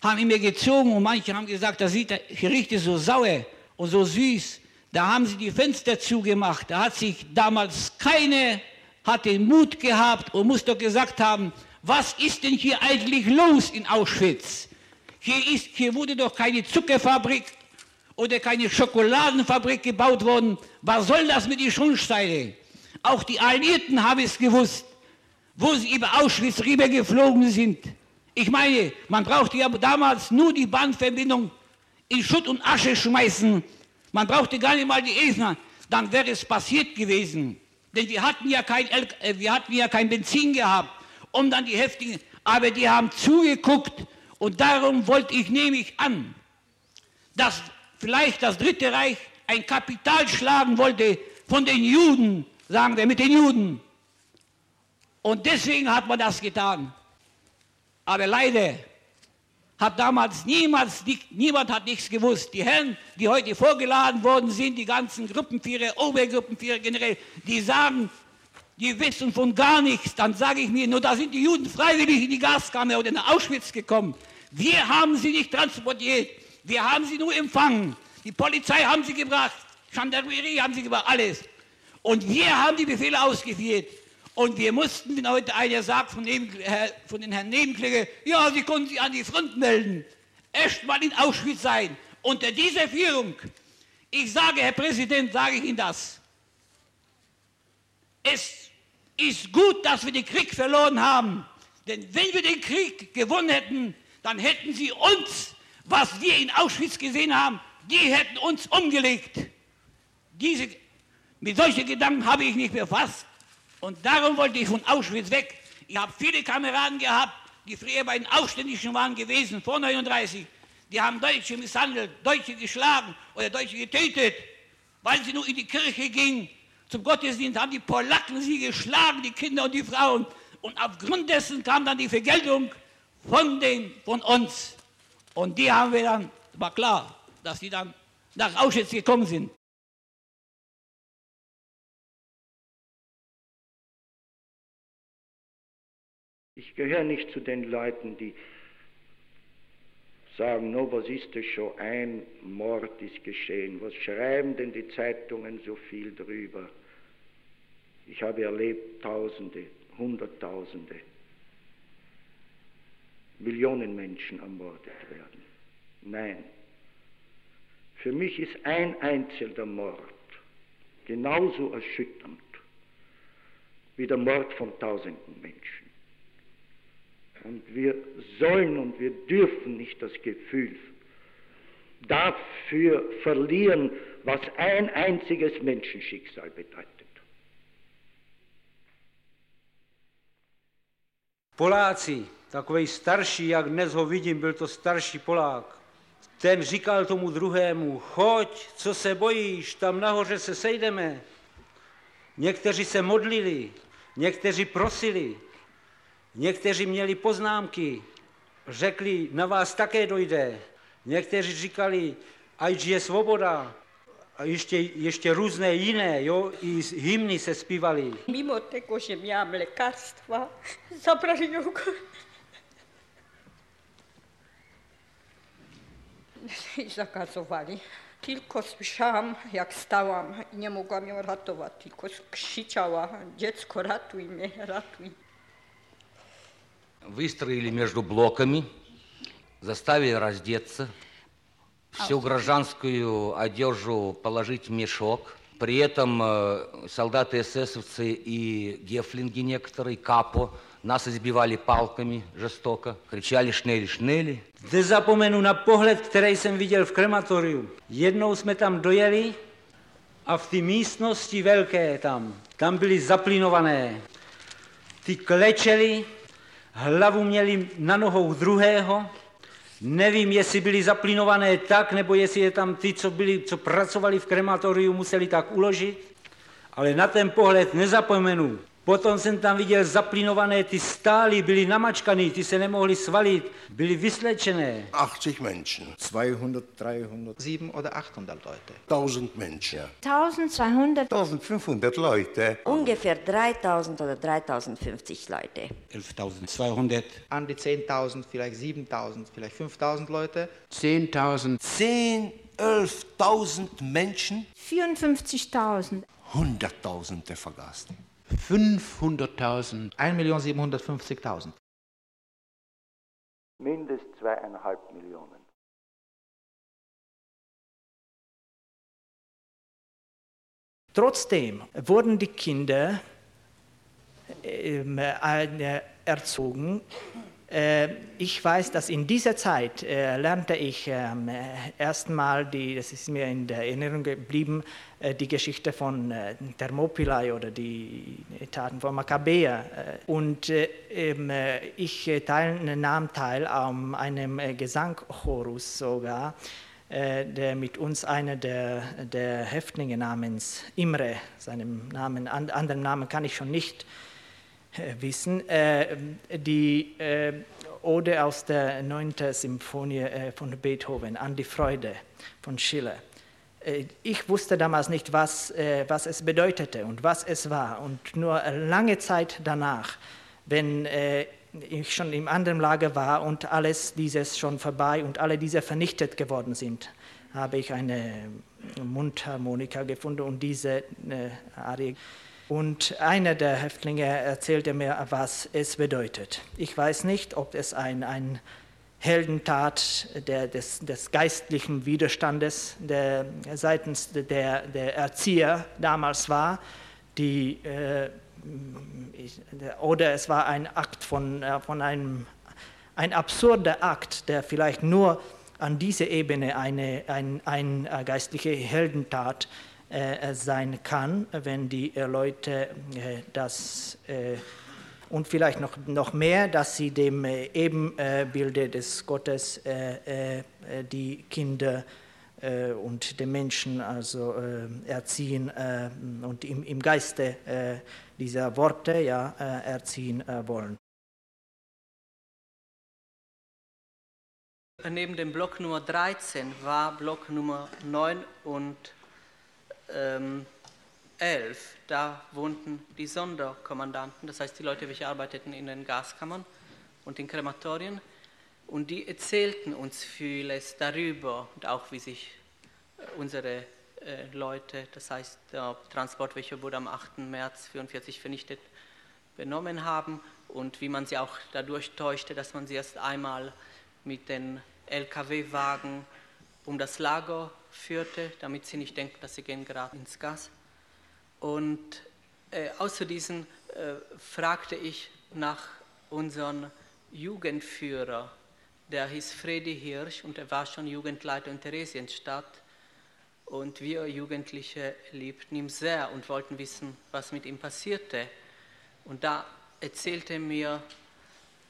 haben ihn mir gezogen und manche haben gesagt, da sieht der Gerichte so sauer und so süß. Da haben sie die Fenster zugemacht. Da hat sich damals keine, hat den Mut gehabt und muss doch gesagt haben, was ist denn hier eigentlich los in Auschwitz? Hier, ist, hier wurde doch keine Zuckerfabrik oder keine Schokoladenfabrik gebaut worden. Was soll das mit den Schornsteinen? Auch die Alliierten haben es gewusst, wo sie über Auschwitz rübergeflogen sind. Ich meine, man brauchte ja damals nur die Bahnverbindung in Schutt und Asche schmeißen. Man brauchte gar nicht mal die Esner, dann wäre es passiert gewesen. Denn wir hatten ja kein, äh, wir hatten ja kein Benzin gehabt, um dann die Häftlinge. Aber die haben zugeguckt und darum wollte ich nämlich an, dass vielleicht das Dritte Reich ein Kapital schlagen wollte von den Juden, sagen wir, mit den Juden. Und deswegen hat man das getan. Aber leider hat damals niemals, niemand hat nichts gewusst. Die Herren, die heute vorgeladen worden sind, die ganzen Gruppenführer, Obergruppenführer generell, die sagen, die wissen von gar nichts. Dann sage ich mir, nur da sind die Juden freiwillig in die Gaskammer oder nach Auschwitz gekommen. Wir haben sie nicht transportiert. Wir haben sie nur empfangen. Die Polizei haben sie gebracht. Gendarmerie haben sie gebracht, alles. Und wir haben die Befehle ausgeführt. Und wir mussten, wenn heute einer sagt von, von den Herrn Nebenkläger, ja, Sie konnten sich an die Front melden, erst mal in Auschwitz sein. Unter dieser Führung, ich sage, Herr Präsident, sage ich Ihnen das. Es ist gut, dass wir den Krieg verloren haben. Denn wenn wir den Krieg gewonnen hätten, dann hätten sie uns, was wir in Auschwitz gesehen haben, die hätten uns umgelegt. Diese, mit solchen Gedanken habe ich nicht befasst. Und darum wollte ich von Auschwitz weg. Ich habe viele Kameraden gehabt, die früher bei den Aufständischen waren gewesen, vor 39. Die haben Deutsche misshandelt, Deutsche geschlagen oder Deutsche getötet, weil sie nur in die Kirche gingen. Zum Gottesdienst haben die Polacken sie geschlagen, die Kinder und die Frauen. Und aufgrund dessen kam dann die Vergeltung von, den, von uns. Und die haben wir dann, war klar, dass die dann nach Auschwitz gekommen sind. Ich gehöre nicht zu den Leuten, die sagen, no, was ist das schon? Ein Mord ist geschehen. Was schreiben denn die Zeitungen so viel drüber? Ich habe erlebt Tausende, Hunderttausende, Millionen Menschen ermordet werden. Nein. Für mich ist ein einzelner Mord genauso erschütternd wie der Mord von tausenden Menschen. Und wir sollen und wir dürfen nicht das Gefühl dafür verlieren, was ein einziges Menschenschicksal bedeutet. Poláci, takový starší, jak dnes ho vidím, byl to starší Polák. Ten říkal tomu druhému, choď, co se bojíš, tam nahoře se sejdeme. Někteří se modlili, někteří prosili, někteří měli poznámky, řekli, na vás také dojde. Někteří říkali, ať je svoboda. A ještě, ještě různé jiné, jo, i hymny se zpívaly. Mimo tego, že miałam lekarstwa, zabrali ją i zakazowali. Tylko słyszałam, jak stałam i nie mogłam ją ratować, tylko krzyczała, dziecko ratuj mnie, ratuj. Выстроили между блоками, заставили раздеться, всю гражданскую одежду положить в мешок. При этом э, солдаты эсэсовцы и гефлинги некоторые, капо, нас избивали палками жестоко, кричали «Шнели, шнели!». Nezapomenu na pohled, který jsem viděl v krematoriu. Jednou jsme tam dojeli a v té místnosti velké tam, tam byly zaplinované. Ty klečeli, hlavu měli na nohou druhého, Nevím, jestli byli zaplinované tak, nebo jestli je tam ty, co, byli, co pracovali v krematoriu, museli tak uložit, ale na ten pohled nezapomenu. Potom jsem tam viděl zaplinované ty stály, byly namačkané, ty se nemohly svalit, byly vyslečené. 80 Menschen. 200, 300, 7 oder 800 Leute. 1000 Menschen. 1200. 1500 Leute. Ungefähr 3000 oder 3050 Leute. 11.200. An die 10.000, vielleicht 7.000, vielleicht 5.000 Leute. 10.000. 10, 11.000 Menschen. 54.000. Hunderttausende vergaßen. 500.000. 1.750.000. Mindest zweieinhalb Millionen. Trotzdem wurden die Kinder ähm, äh, erzogen. Äh, ich weiß, dass in dieser Zeit äh, lernte ich ähm, erstmal, die, das ist mir in der Erinnerung geblieben, äh, die Geschichte von äh, Thermopylae oder die Taten von Makkabäer. Äh, und äh, ich nahm teil an einem Gesangchorus sogar, der mit uns einer der, der Häftlinge namens Imre, seinem Namen, anderen Namen kann ich schon nicht wissen, äh, die äh, Ode aus der 9. Symphonie äh, von Beethoven, An die Freude von Schiller. Ich wusste damals nicht, was, was es bedeutete und was es war. Und nur lange Zeit danach, wenn ich schon im anderen Lager war und alles dieses schon vorbei und alle diese vernichtet geworden sind, habe ich eine Mundharmonika gefunden und diese Arie und einer der Häftlinge erzählte mir, was es bedeutet. Ich weiß nicht, ob es ein, ein Heldentat der, des, des, geistlichen Widerstandes der, seitens der, der, Erzieher damals war, die, äh, oder es war ein Akt von, äh, von einem ein absurder Akt, der vielleicht nur an dieser Ebene eine, ein, ein äh, geistliche Heldentat äh, sein kann, wenn die äh, Leute äh, das und vielleicht noch, noch mehr, dass sie dem Ebenbilde des Gottes die Kinder und den Menschen also erziehen und im, im Geiste dieser Worte ja, erziehen wollen. Neben dem Block Nummer 13 war Block Nummer 9 und ähm, 11, da wohnten die Sonderkommandanten, das heißt die Leute, welche arbeiteten in den Gaskammern und in Krematorien. Und die erzählten uns vieles darüber und auch wie sich äh, unsere äh, Leute, das heißt der Transport, welcher wurde am 8. März 1944 vernichtet, benommen haben und wie man sie auch dadurch täuschte, dass man sie erst einmal mit den Lkw-Wagen um das Lager führte, damit sie nicht denken, dass sie gehen gerade ins Gas. Und äh, außer diesen äh, fragte ich nach unserem Jugendführer, der hieß Freddy Hirsch und er war schon Jugendleiter in Theresienstadt. Und wir Jugendliche liebten ihn sehr und wollten wissen, was mit ihm passierte. Und da erzählte mir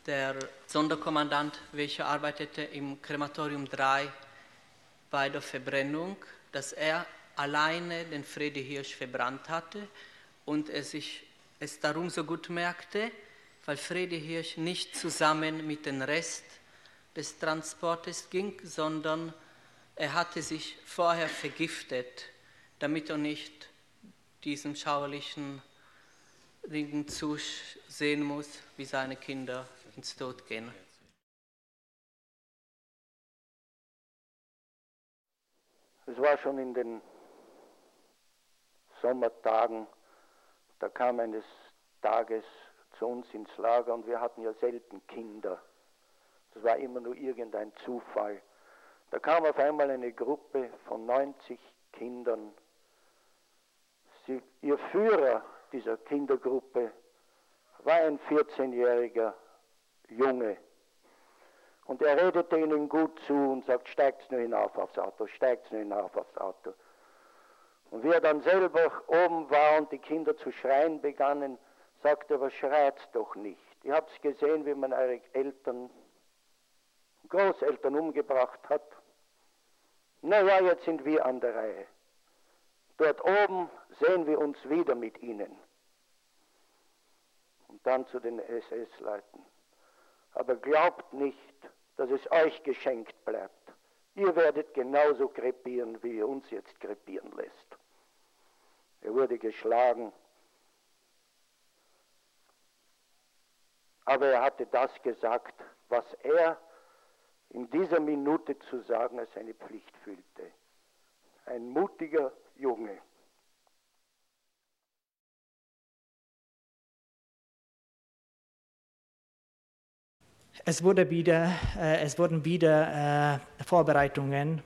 der Sonderkommandant, welcher arbeitete im Krematorium 3 bei der Verbrennung, dass er alleine den Freddy Hirsch verbrannt hatte und er sich es darum so gut merkte, weil Freddy Hirsch nicht zusammen mit dem Rest des Transportes ging, sondern er hatte sich vorher vergiftet, damit er nicht diesen schauerlichen Dingen zusehen muss, wie seine Kinder ins Tod gehen. Es war schon in den Sommertagen, da kam eines Tages zu uns ins Lager und wir hatten ja selten Kinder. Das war immer nur irgendein Zufall. Da kam auf einmal eine Gruppe von 90 Kindern. Sie, ihr Führer dieser Kindergruppe war ein 14-jähriger Junge. Und er redete ihnen gut zu und sagt, steigt nur hinauf aufs Auto, steigt nur hinauf aufs Auto. Und wie er dann selber oben war und die Kinder zu schreien begannen, sagte er, aber schreit doch nicht. Ihr habt gesehen, wie man eure Eltern, Großeltern umgebracht hat. Naja, jetzt sind wir an der Reihe. Dort oben sehen wir uns wieder mit ihnen. Und dann zu den SS-Leuten. Aber glaubt nicht, dass es euch geschenkt bleibt. Ihr werdet genauso krepieren, wie ihr uns jetzt krepieren lässt. Er wurde geschlagen, aber er hatte das gesagt, was er in dieser Minute zu sagen als seine Pflicht fühlte. Ein mutiger Junge. Es, wurde wieder, äh, es wurden wieder äh, Vorbereitungen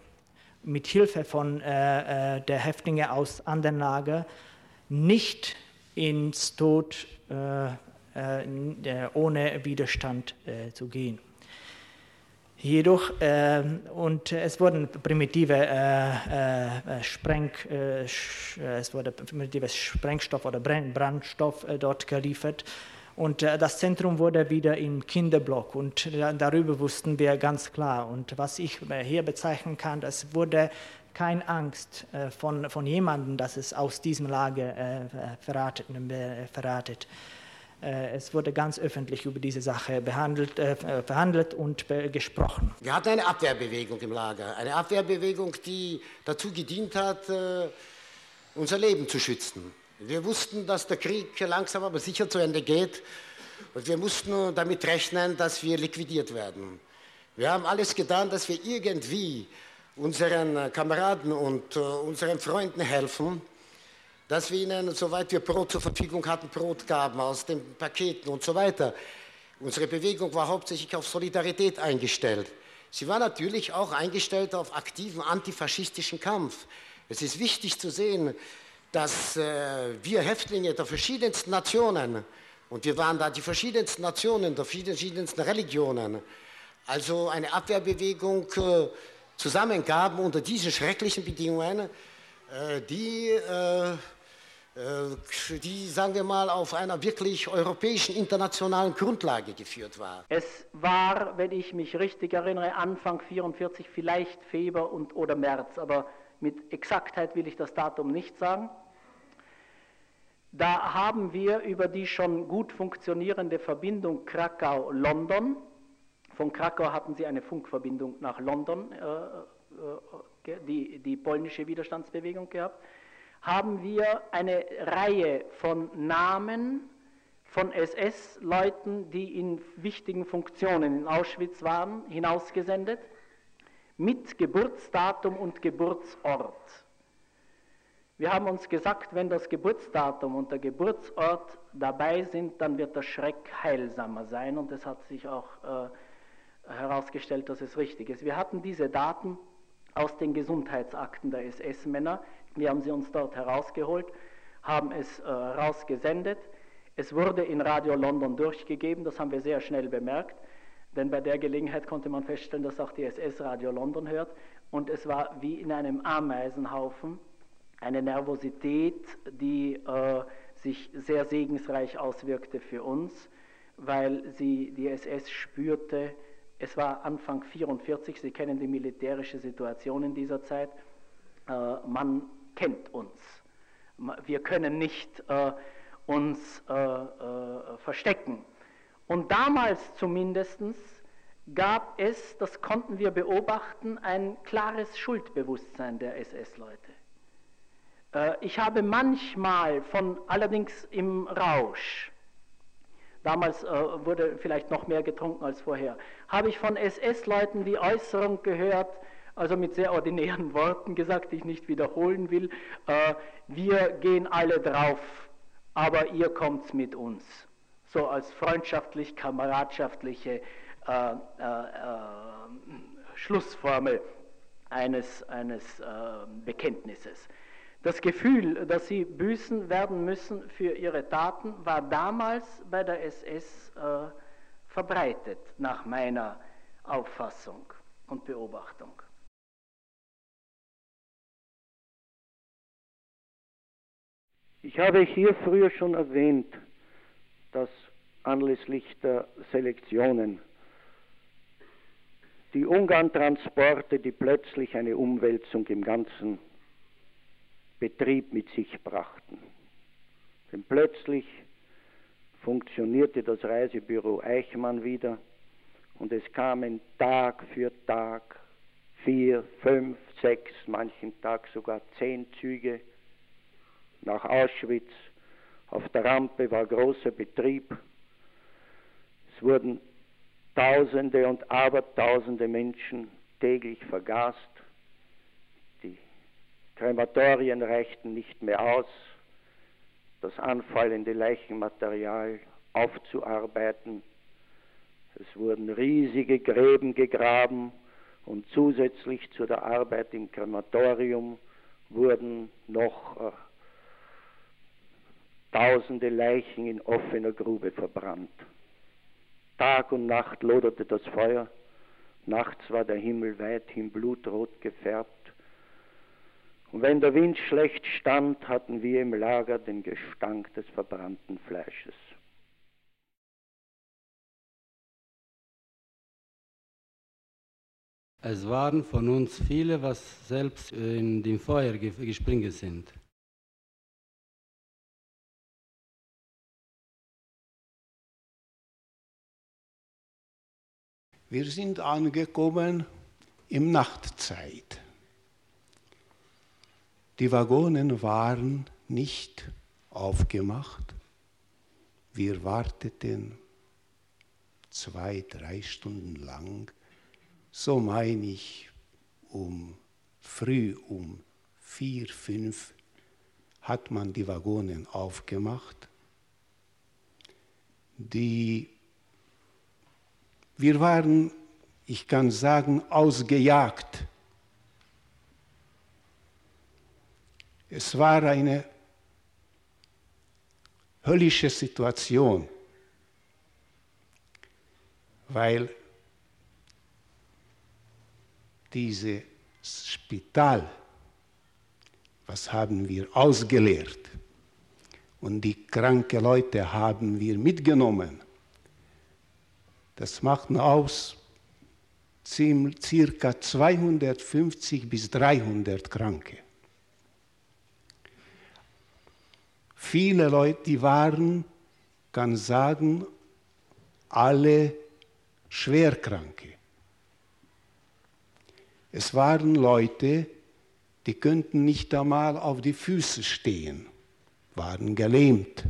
mit Hilfe von äh, äh der Häftlinge aus anderen Lager nicht ins Tod äh, äh, ohne Widerstand zu gehen. Jedoch, äh, und es wurden primitive äh, äh, Spreng, es wurde primitives Sprengstoff oder Brandstoff dort geliefert. Und das Zentrum wurde wieder im Kinderblock und darüber wussten wir ganz klar. Und was ich hier bezeichnen kann, es wurde keine Angst von, von jemandem, dass es aus diesem Lager verratet. verratet. Äh, es wurde ganz öffentlich über diese Sache behandelt, äh, verhandelt und gesprochen. Wir hatten eine Abwehrbewegung im Lager, eine Abwehrbewegung, die dazu gedient hat, äh, unser Leben zu schützen. Wir wussten, dass der Krieg langsam aber sicher zu Ende geht und wir mussten damit rechnen, dass wir liquidiert werden. Wir haben alles getan, dass wir irgendwie unseren Kameraden und unseren Freunden helfen dass wir ihnen, soweit wir Brot zur Verfügung hatten, Brot gaben aus den Paketen und so weiter. Unsere Bewegung war hauptsächlich auf Solidarität eingestellt. Sie war natürlich auch eingestellt auf aktiven antifaschistischen Kampf. Es ist wichtig zu sehen, dass äh, wir Häftlinge der verschiedensten Nationen, und wir waren da die verschiedensten Nationen, der verschiedensten Religionen, also eine Abwehrbewegung äh, zusammengaben unter diesen schrecklichen Bedingungen, äh, die äh, äh, die, sagen wir mal, auf einer wirklich europäischen, internationalen Grundlage geführt war. Es war, wenn ich mich richtig erinnere, Anfang 44 vielleicht Februar und, oder März, aber mit Exaktheit will ich das Datum nicht sagen. Da haben wir über die schon gut funktionierende Verbindung Krakau-London, von Krakau hatten sie eine Funkverbindung nach London, äh, äh, die, die polnische Widerstandsbewegung gehabt, haben wir eine Reihe von Namen von SS-Leuten, die in wichtigen Funktionen in Auschwitz waren, hinausgesendet, mit Geburtsdatum und Geburtsort. Wir haben uns gesagt, wenn das Geburtsdatum und der Geburtsort dabei sind, dann wird der Schreck heilsamer sein. Und es hat sich auch äh, herausgestellt, dass es richtig ist. Wir hatten diese Daten aus den Gesundheitsakten der SS-Männer, wir haben sie uns dort herausgeholt, haben es äh, rausgesendet. Es wurde in Radio London durchgegeben, das haben wir sehr schnell bemerkt, denn bei der Gelegenheit konnte man feststellen, dass auch die SS Radio London hört. Und es war wie in einem Ameisenhaufen eine Nervosität, die äh, sich sehr segensreich auswirkte für uns, weil sie die SS spürte. Es war Anfang 44, Sie kennen die militärische Situation in dieser Zeit. Äh, man kennt uns. Wir können nicht äh, uns äh, äh, verstecken. Und damals zumindest gab es, das konnten wir beobachten, ein klares Schuldbewusstsein der SS-Leute. Äh, ich habe manchmal von, allerdings im Rausch, damals äh, wurde vielleicht noch mehr getrunken als vorher, habe ich von SS-Leuten die Äußerung gehört, also mit sehr ordinären *laughs* Worten gesagt, die ich nicht wiederholen will, äh, wir gehen alle drauf aber ihr kommt mit uns. So als freundschaftlich, kameradschaftliche äh, äh, äh, Schlussformel eines, eines äh, Bekenntnisses. Das Gefühl, dass sie büßen werden müssen für ihre Taten, war damals bei der SS äh, verbreitet, nach meiner Auffassung und Beobachtung. Ich habe hier früher schon erwähnt, dass anlässlich der Selektionen die Ungarn-Transporte, die plötzlich eine Umwälzung im ganzen Betrieb mit sich brachten. Denn plötzlich funktionierte das Reisebüro Eichmann wieder und es kamen Tag für Tag vier, fünf, sechs, manchen Tag sogar zehn Züge nach Auschwitz. Auf der Rampe war großer Betrieb. Es wurden Tausende und Abertausende Menschen täglich vergast. Die Krematorien reichten nicht mehr aus, das anfallende Leichenmaterial aufzuarbeiten. Es wurden riesige Gräben gegraben und zusätzlich zu der Arbeit im Krematorium wurden noch äh, tausende Leichen in offener Grube verbrannt. Tag und Nacht loderte das Feuer, nachts war der Himmel weithin blutrot gefärbt. Und wenn der Wind schlecht stand, hatten wir im Lager den Gestank des verbrannten Fleisches. Es waren von uns viele, was selbst in dem Feuer gesprungen sind. Wir sind angekommen im Nachtzeit. Die Waggonen waren nicht aufgemacht. Wir warteten zwei, drei Stunden lang. So meine ich, um früh um vier, fünf hat man die Waggonen aufgemacht. Die wir waren, ich kann sagen, ausgejagt. Es war eine höllische Situation, weil dieses Spital, was haben wir ausgeleert und die kranken Leute haben wir mitgenommen das macht aus circa 250 bis 300 Kranke. Viele Leute, die waren, kann sagen, alle Schwerkranke. Es waren Leute, die könnten nicht einmal auf die Füße stehen, waren gelähmt.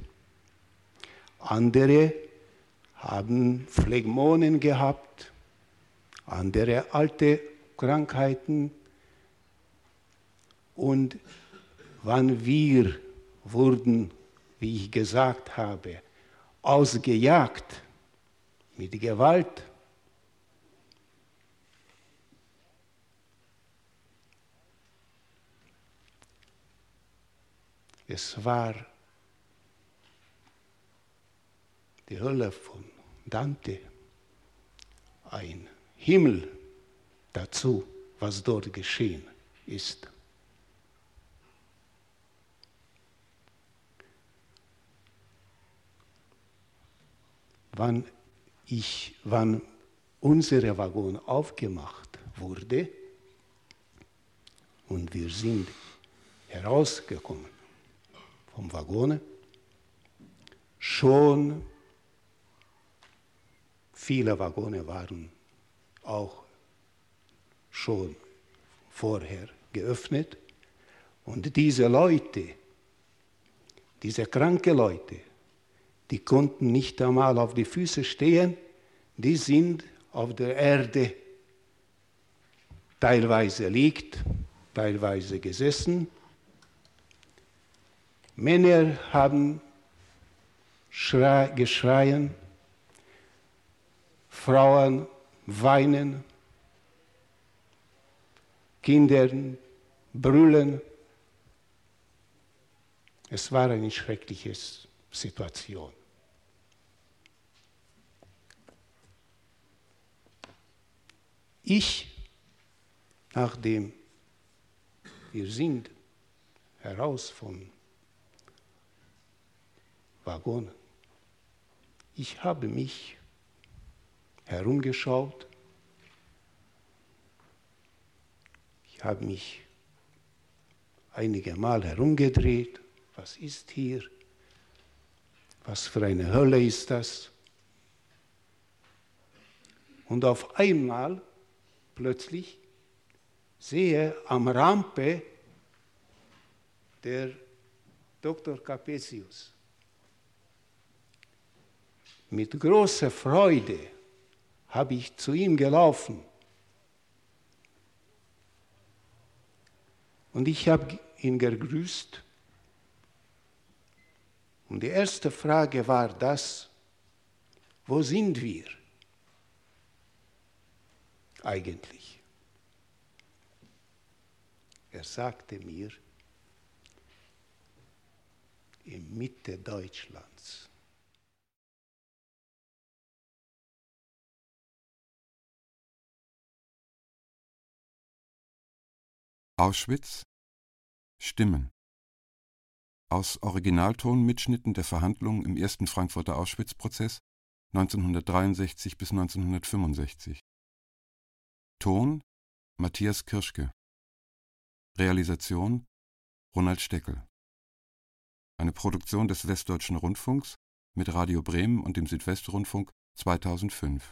Andere haben Phlegmonen gehabt, andere alte Krankheiten. Und wann wir wurden, wie ich gesagt habe, ausgejagt mit Gewalt, es war die Hölle von Dante, ein Himmel dazu, was dort geschehen ist. Wann, ich, wann unsere Waggon aufgemacht wurde und wir sind herausgekommen vom Waggon, schon viele Waggone waren auch schon vorher geöffnet. Und diese Leute, diese kranke Leute, die konnten nicht einmal auf die Füße stehen, die sind auf der Erde teilweise liegt, teilweise gesessen. Männer haben geschreien, Frauen weinen, Kinder brüllen. Es war eine schreckliche Situation. Ich, nachdem wir sind heraus vom Waggon, ich habe mich herumgeschaut. Ich habe mich einige Mal herumgedreht. Was ist hier? Was für eine Hölle ist das? Und auf einmal plötzlich sehe am Rampe der Dr. Capesius mit großer Freude habe ich zu ihm gelaufen. Und ich habe ihn gegrüßt. Und die erste Frage war das, wo sind wir eigentlich? Er sagte mir, in Mitte Deutschlands. Auschwitz Stimmen aus Originaltonmitschnitten der Verhandlungen im ersten Frankfurter Auschwitz-Prozess 1963 bis 1965. Ton Matthias Kirschke. Realisation Ronald Steckel. Eine Produktion des Westdeutschen Rundfunks mit Radio Bremen und dem Südwestrundfunk 2005